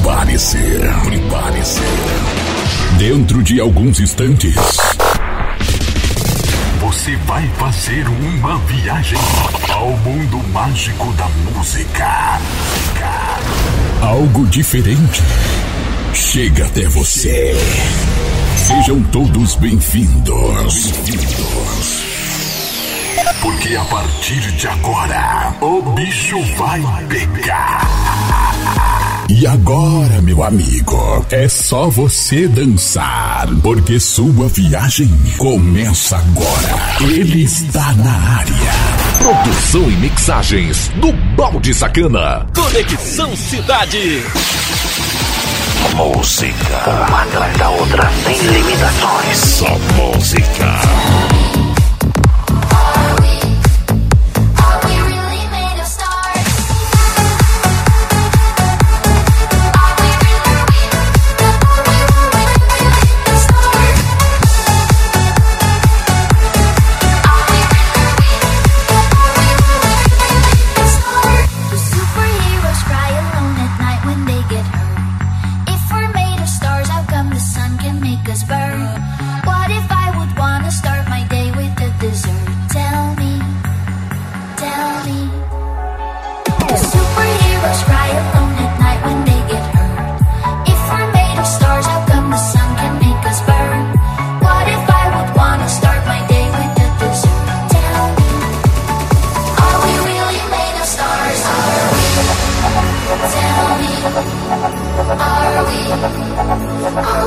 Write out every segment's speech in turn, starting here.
Prepare-se, prepare-se. Dentro de alguns instantes, você vai fazer uma viagem ao mundo mágico da música. Algo diferente chega até você. Sejam todos bem-vindos. Bem-vindos. Porque a partir de agora, o bicho vai pegar. E agora, meu amigo, é só você dançar, porque sua viagem começa agora. Ele está na área. Produção e mixagens do Balde Sacana. Conexão Cidade. Música. Uma atrás da outra, sem limitações. Só música.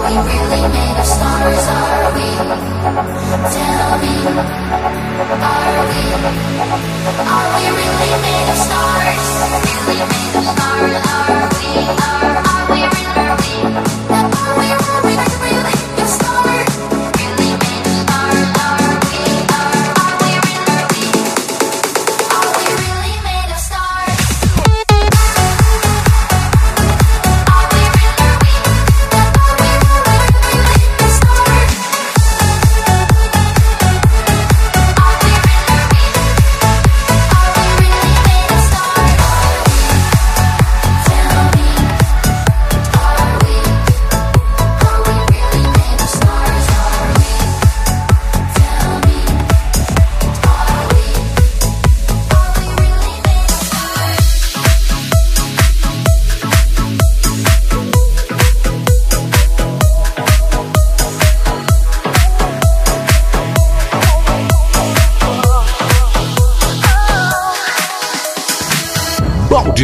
we really made of stars? Are we? Tell me, are we? Are we really made of stars? Really made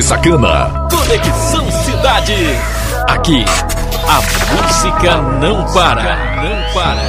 Sacana. Conexão Cidade. Aqui, a música não para. Não para.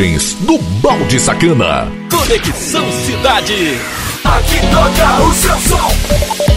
imagens do Balde Sacana. Conexão Cidade. Aqui toca o seu som.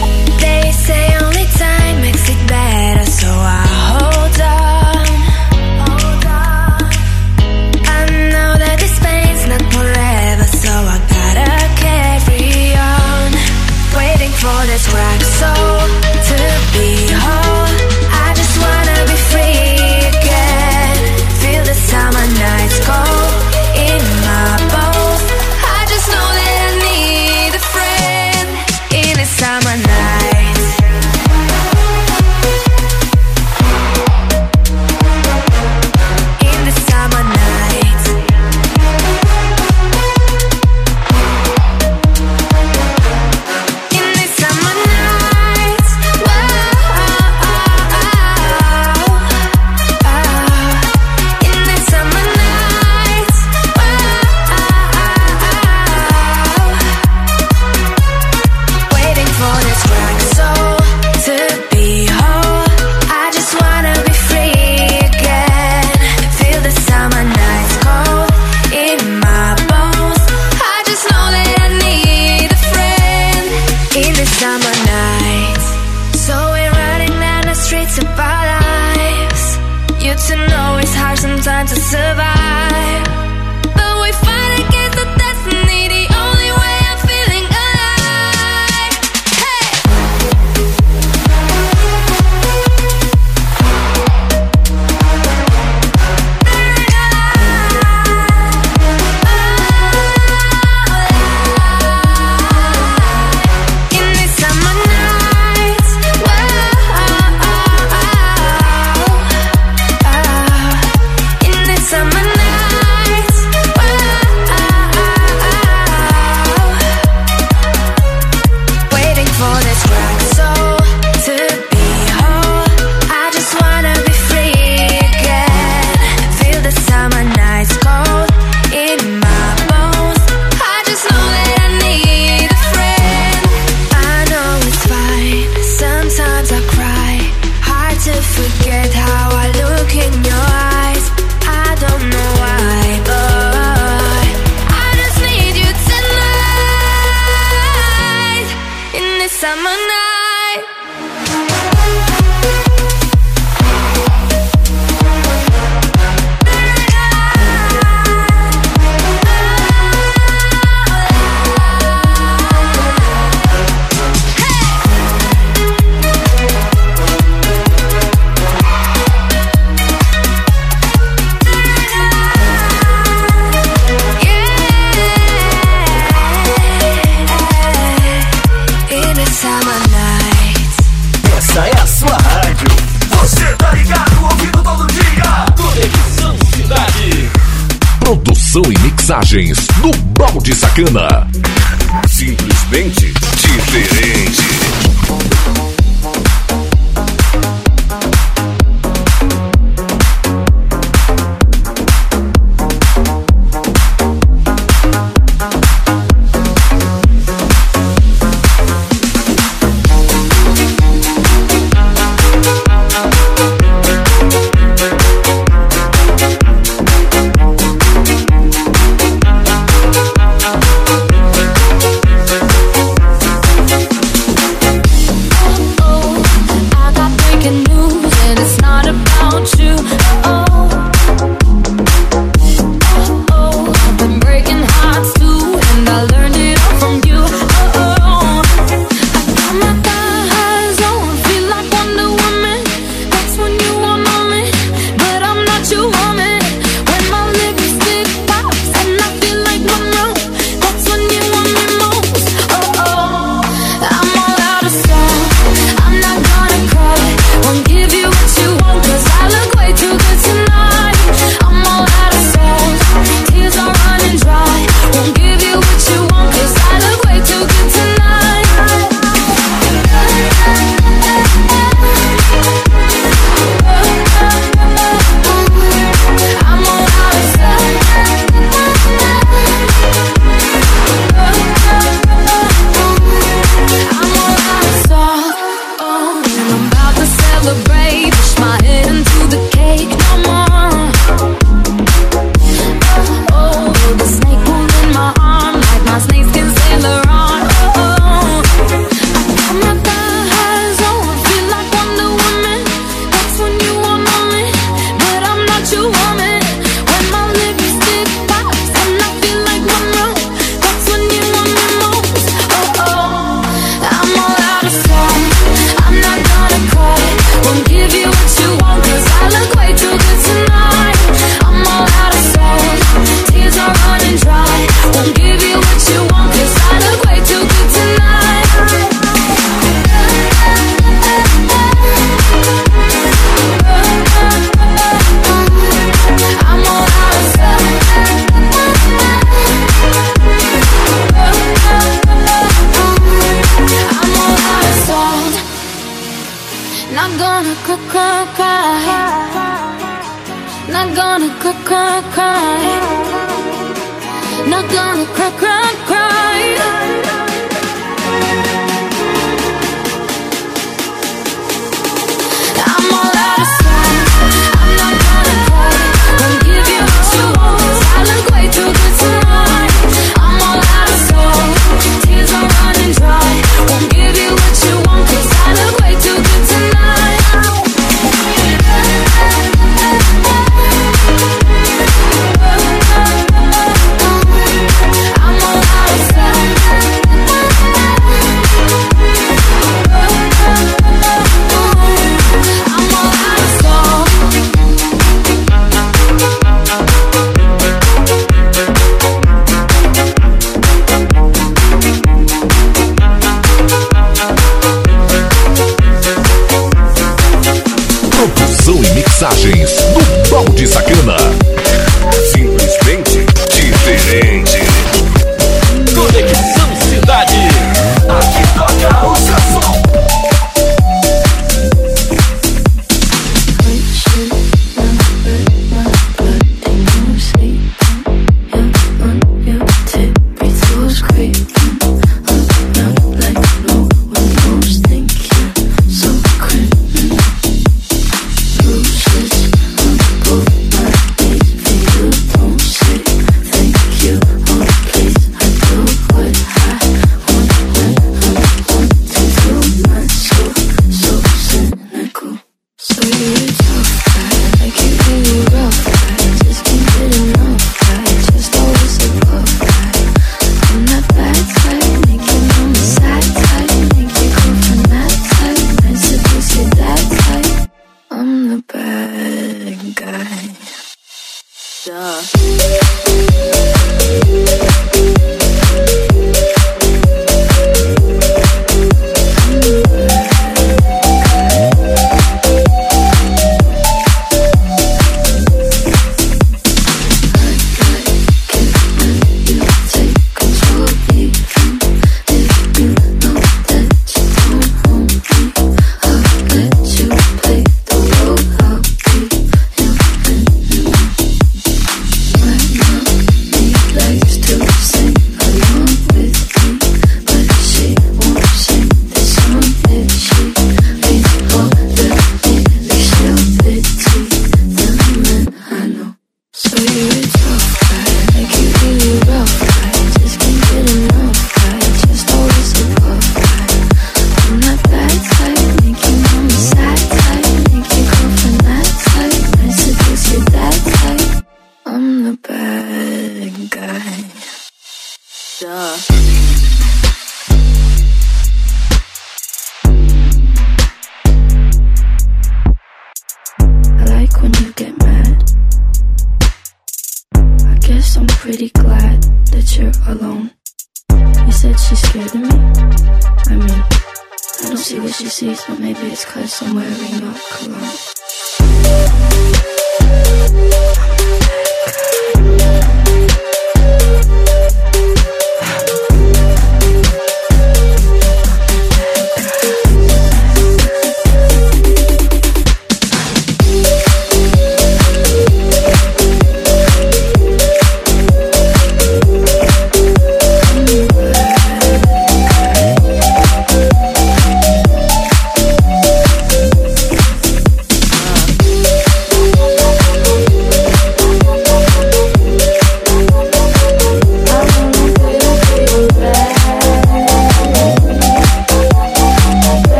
mensagens do Balde Sacana. Simplesmente diferente.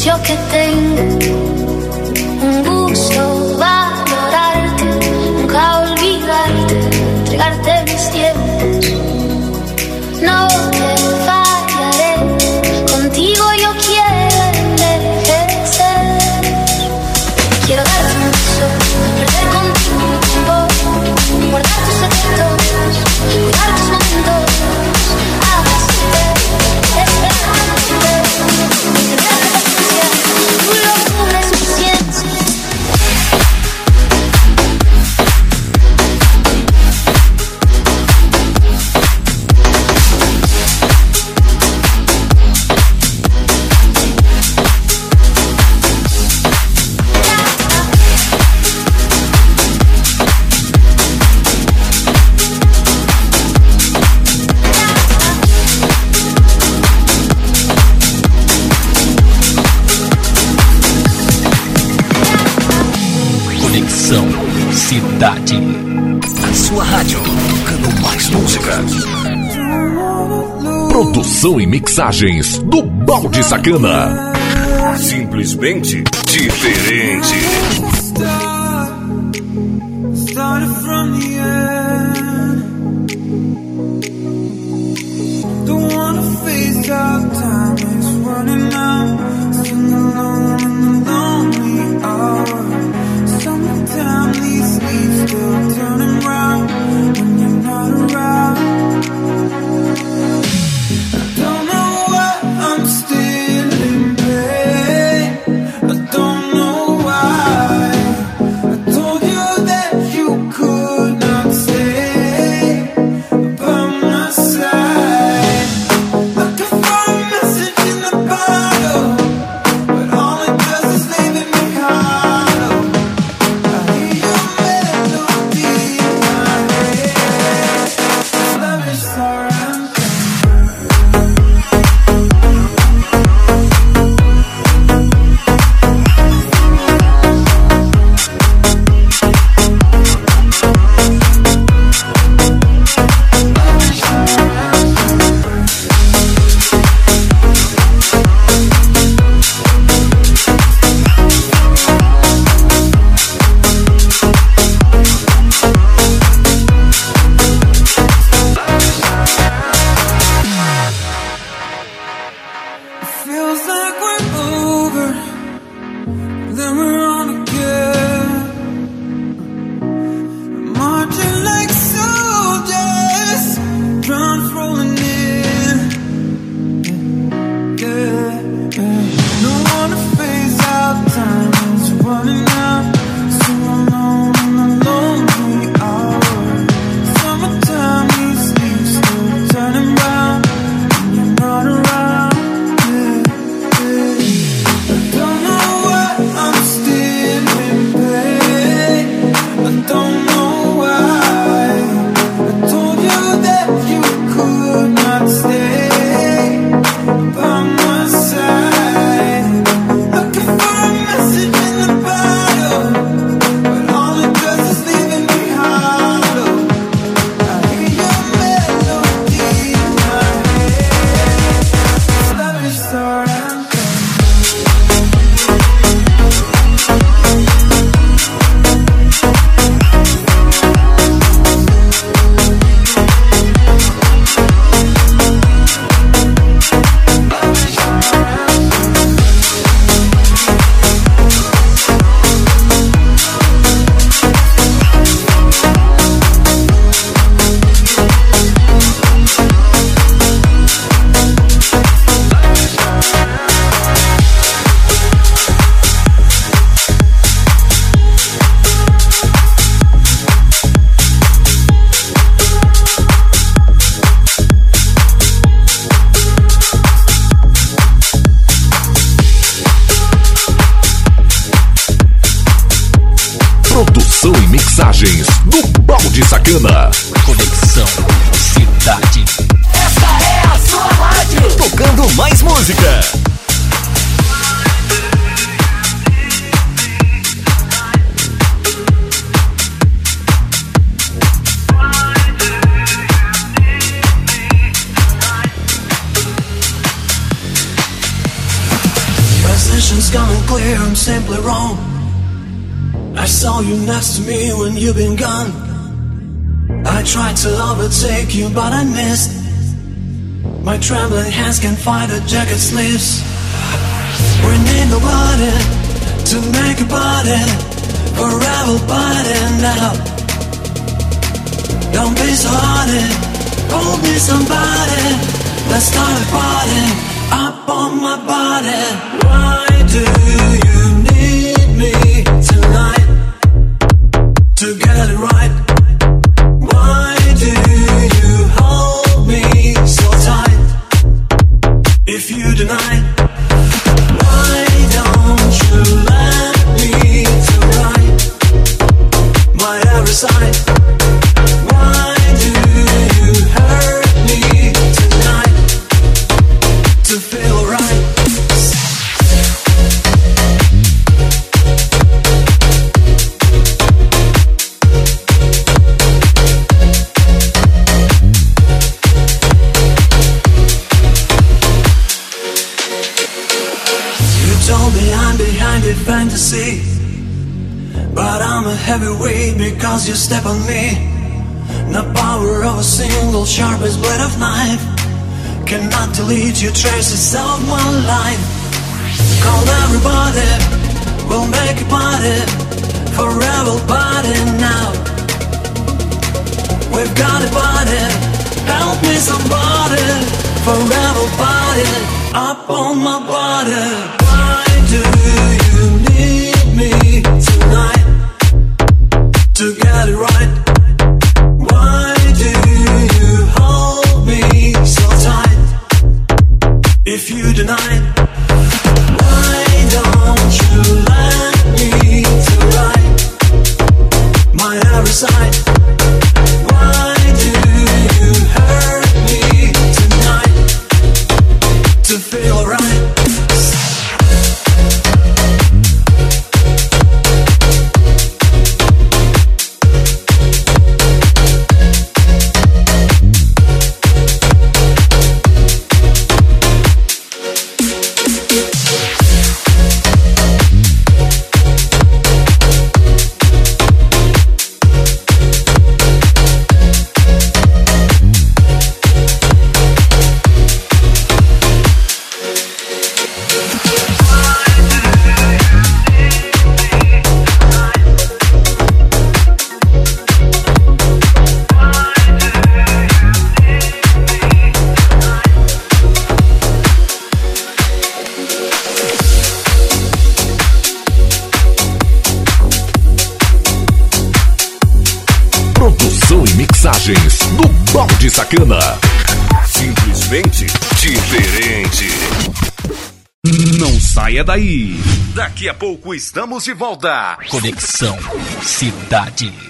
Vicio que tengo, mixagens do Balde Sacana. Simplesmente diferente. Find jacket sleeves. We need nobody to make a body forever body now. Don't be so hardy, hold me somebody. Let's start a party up on my body. Why do you need me sharpest blade of knife cannot delete your traces of my life. Call everybody, we'll make a party, forever party now. We've got a party, help me somebody, forever party, up on my body. Why do you need me tonight to get it right? To feel right? Saia daí. Daqui a pouco estamos de volta. Conexão Cidade.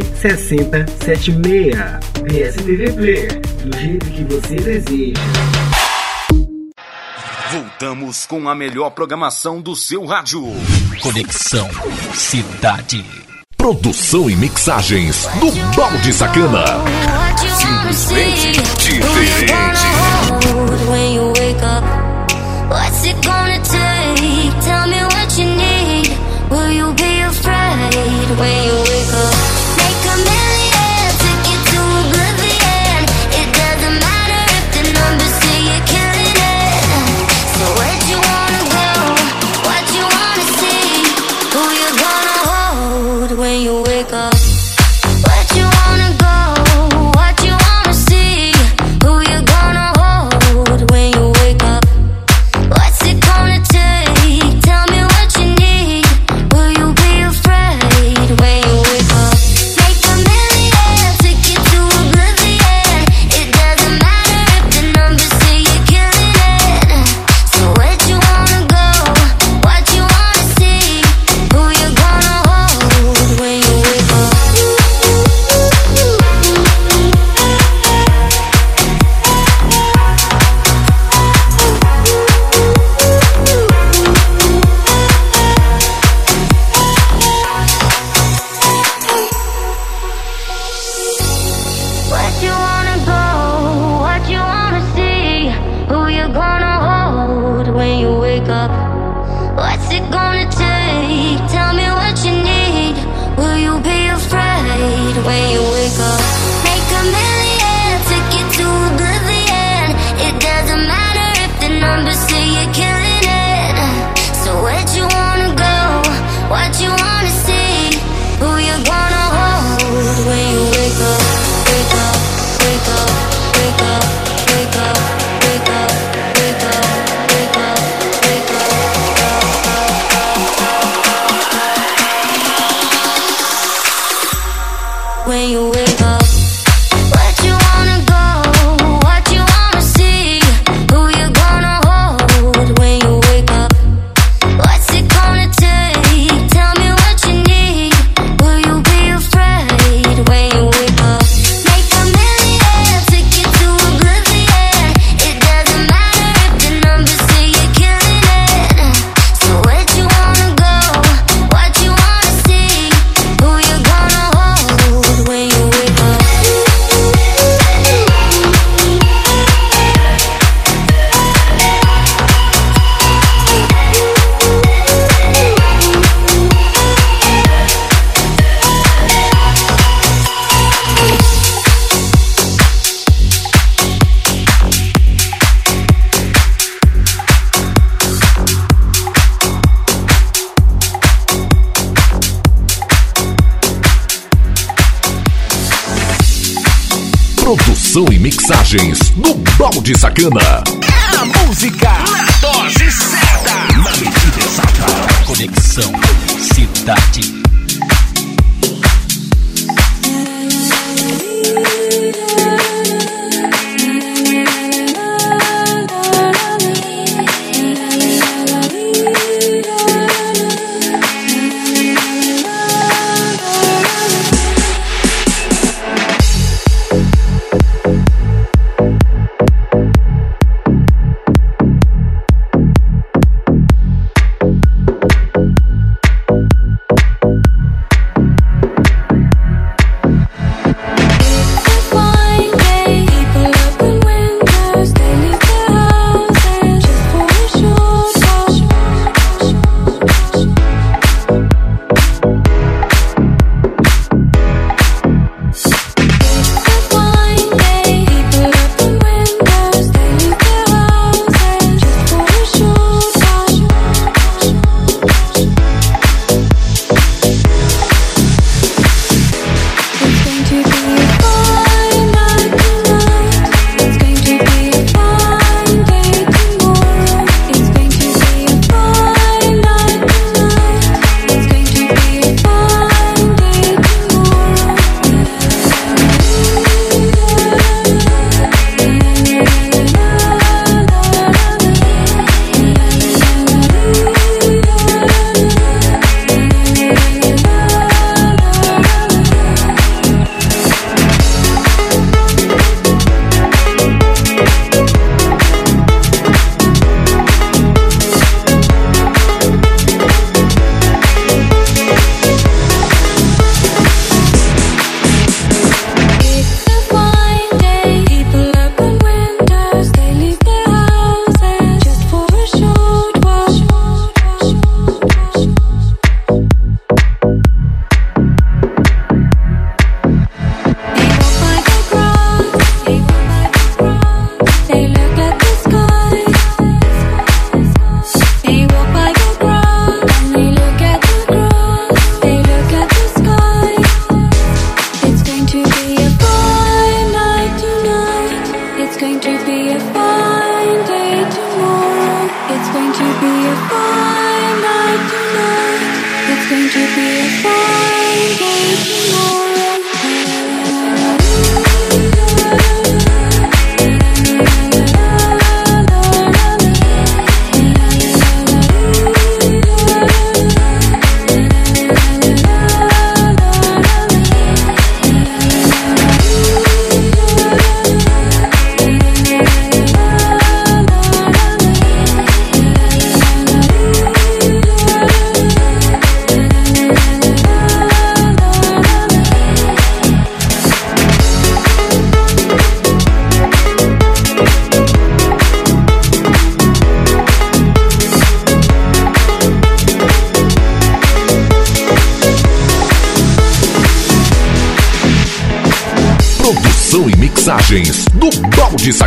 6076. BSTV Player, do jeito que você deseja. Voltamos com a melhor programação do seu rádio. Conexão Cidade. Produção e mixagens do Balde Sacana. Simplesmente diferente. When you wake up, what's it gonna take? Tell me what you need. Will you be afraid when you mixagens do Balde Sacana. É a música na dose certa. Na medida exata. Conexão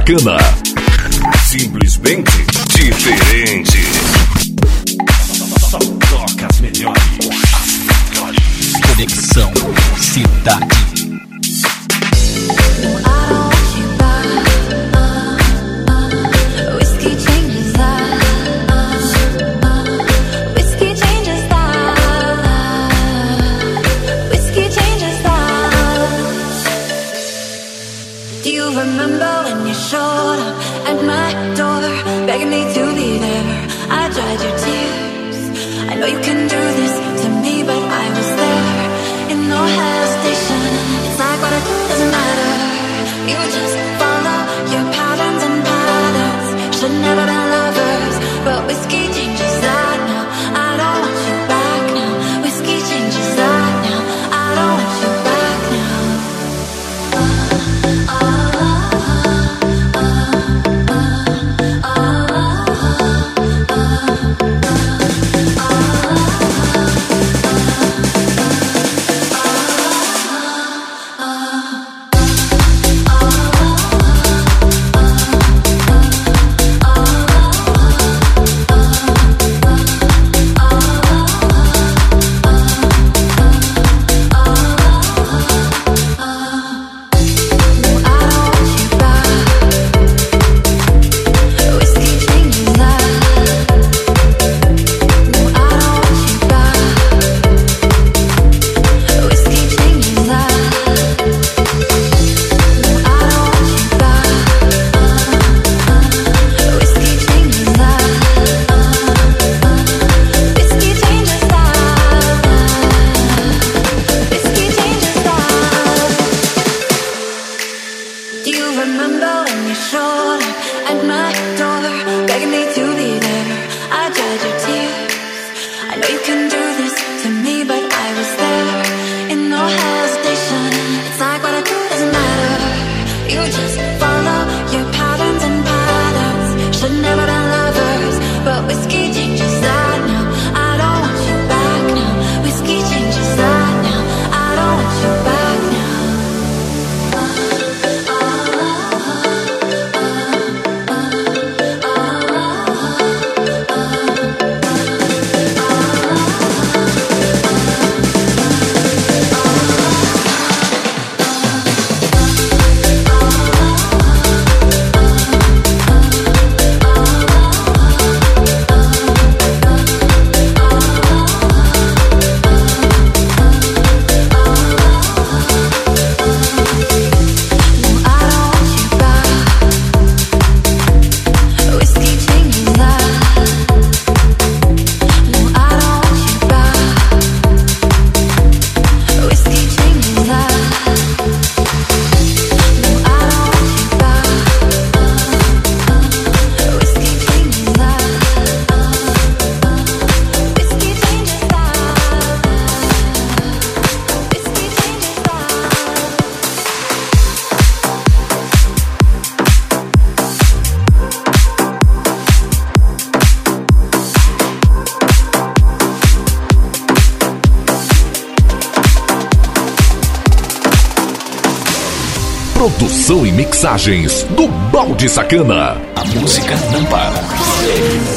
Americana. hide your tears. I know you can do this to me But I was there in no hesitation. It's like what it doesn't matter. You just follow your patterns and patterns. Should never Mensagens do Balde Sacana. A música não para.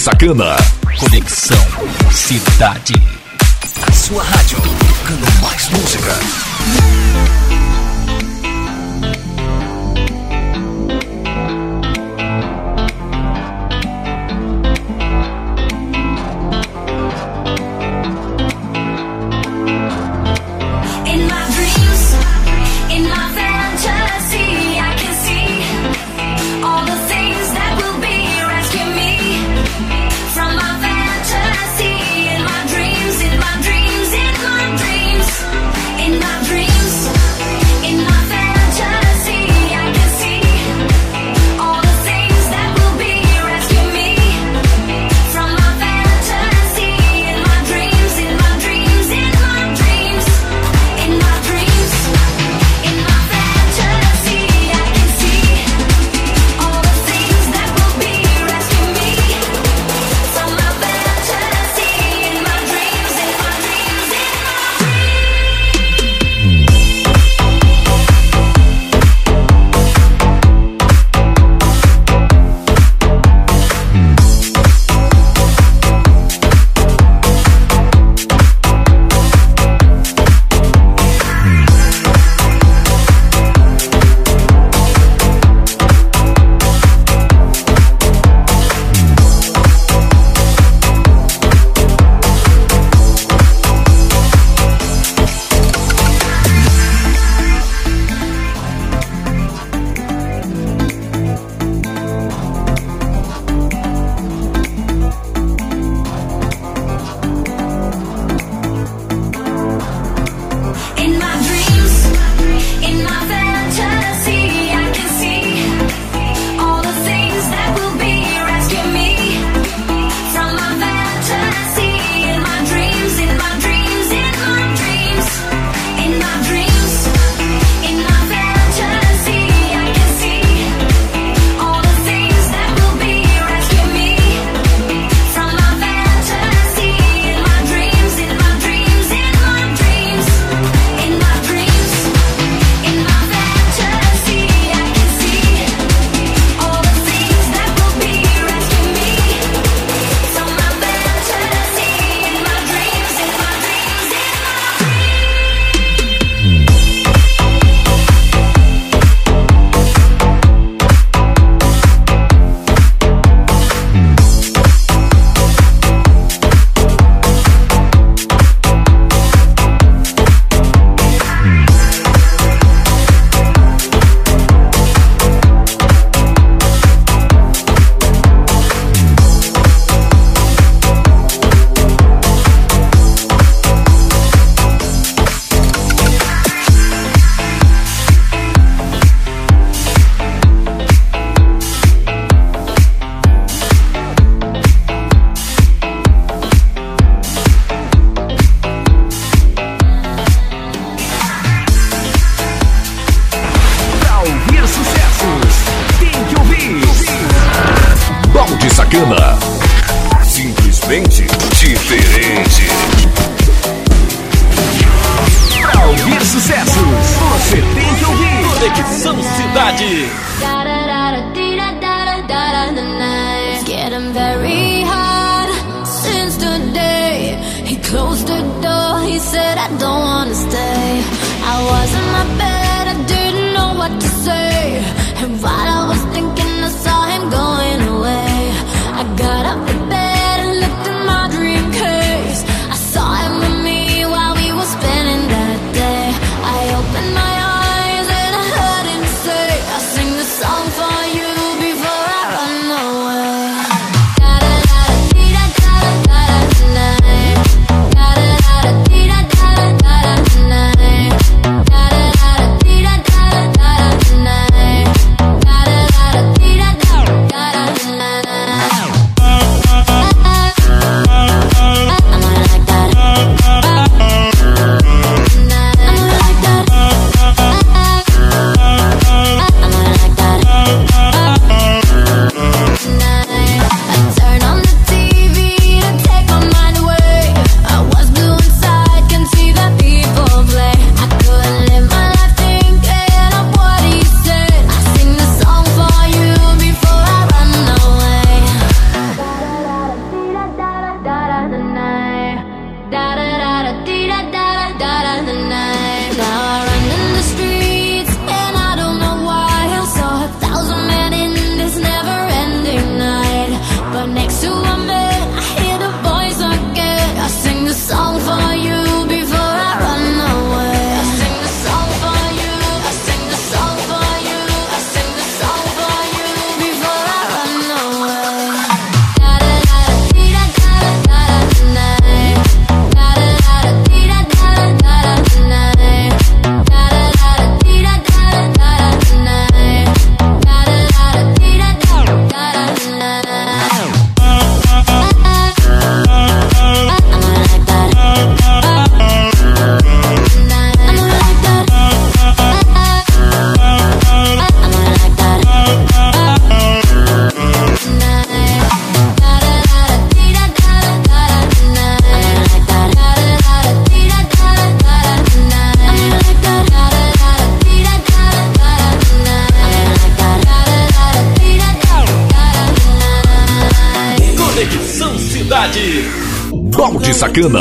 Sacana. Conexão Cidade. A sua rádio tocando mais música. Bacana.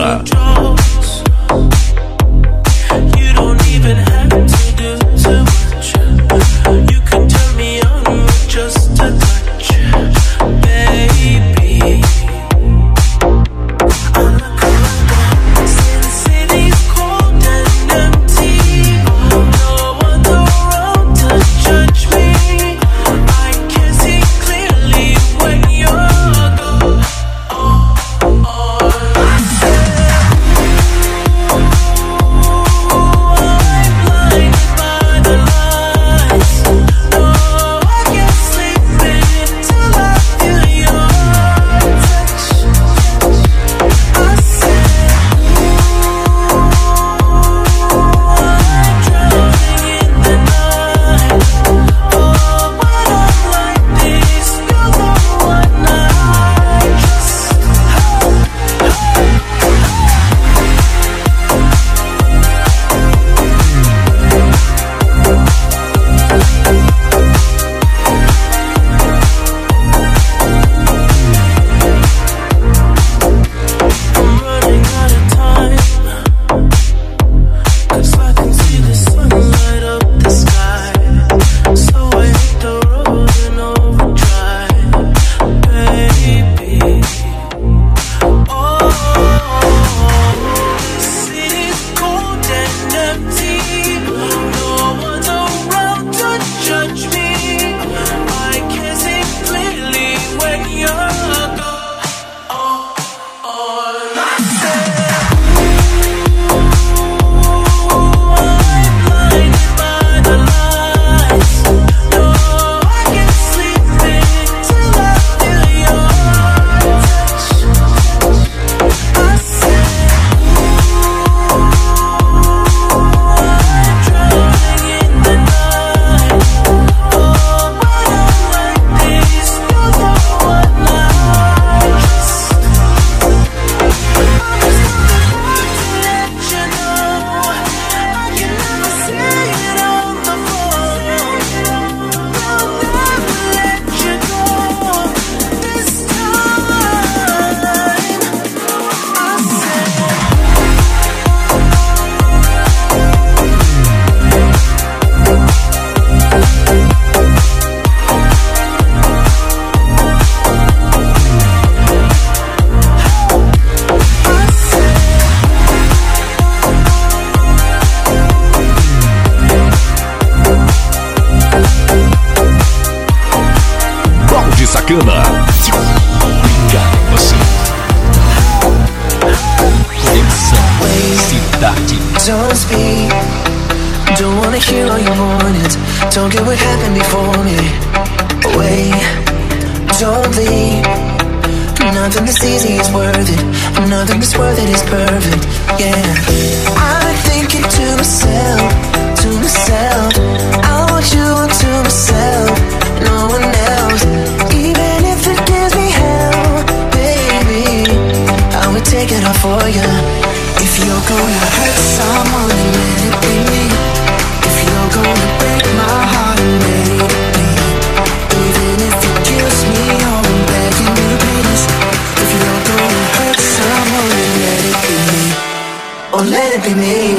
Oh, let it be me.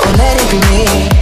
Oh, let it be me.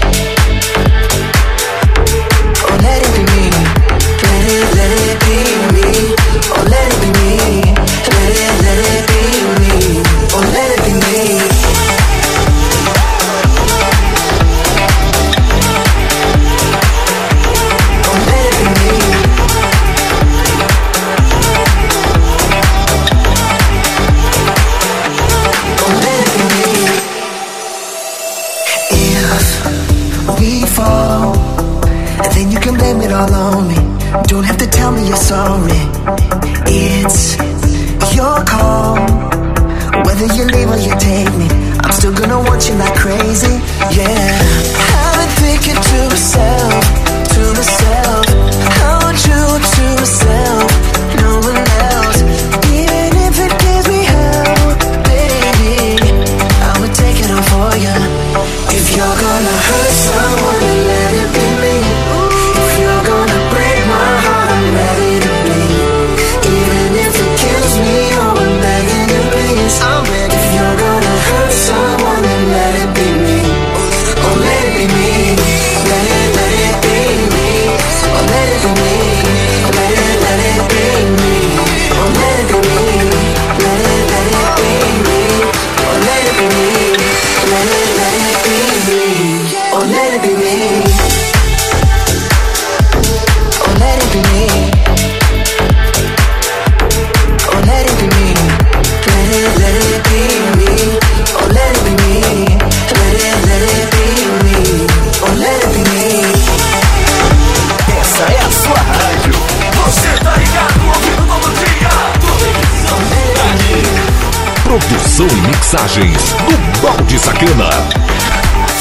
Produção e Mixagens do Balde Sacana.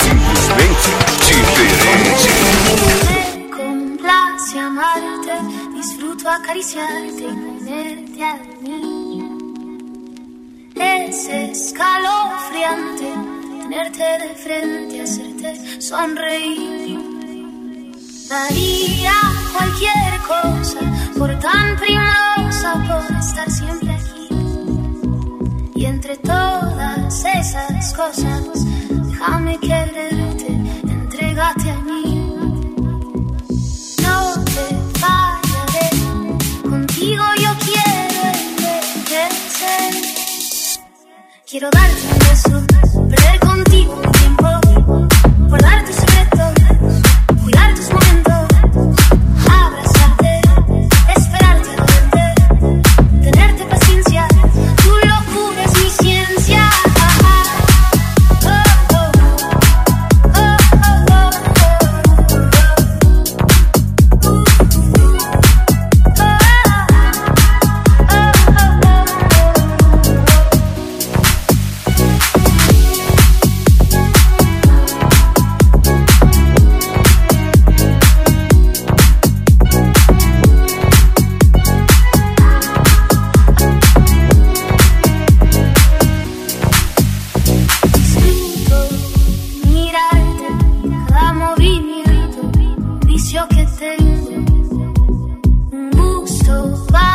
Simplesmente diferente. Me complace amarte, disfruto acariciarte y tenerte a mí. Es escalofriante tenerte de frente, hacerte sonreír. Daría cualquier cosa por tan primosa, por estar siempre y entre todas esas cosas, déjame quererte, entregate a mí. No te fallaré, contigo yo quiero envejecer. Quiero darte un beso, perder contigo un tiempo, por darte Things move so fast.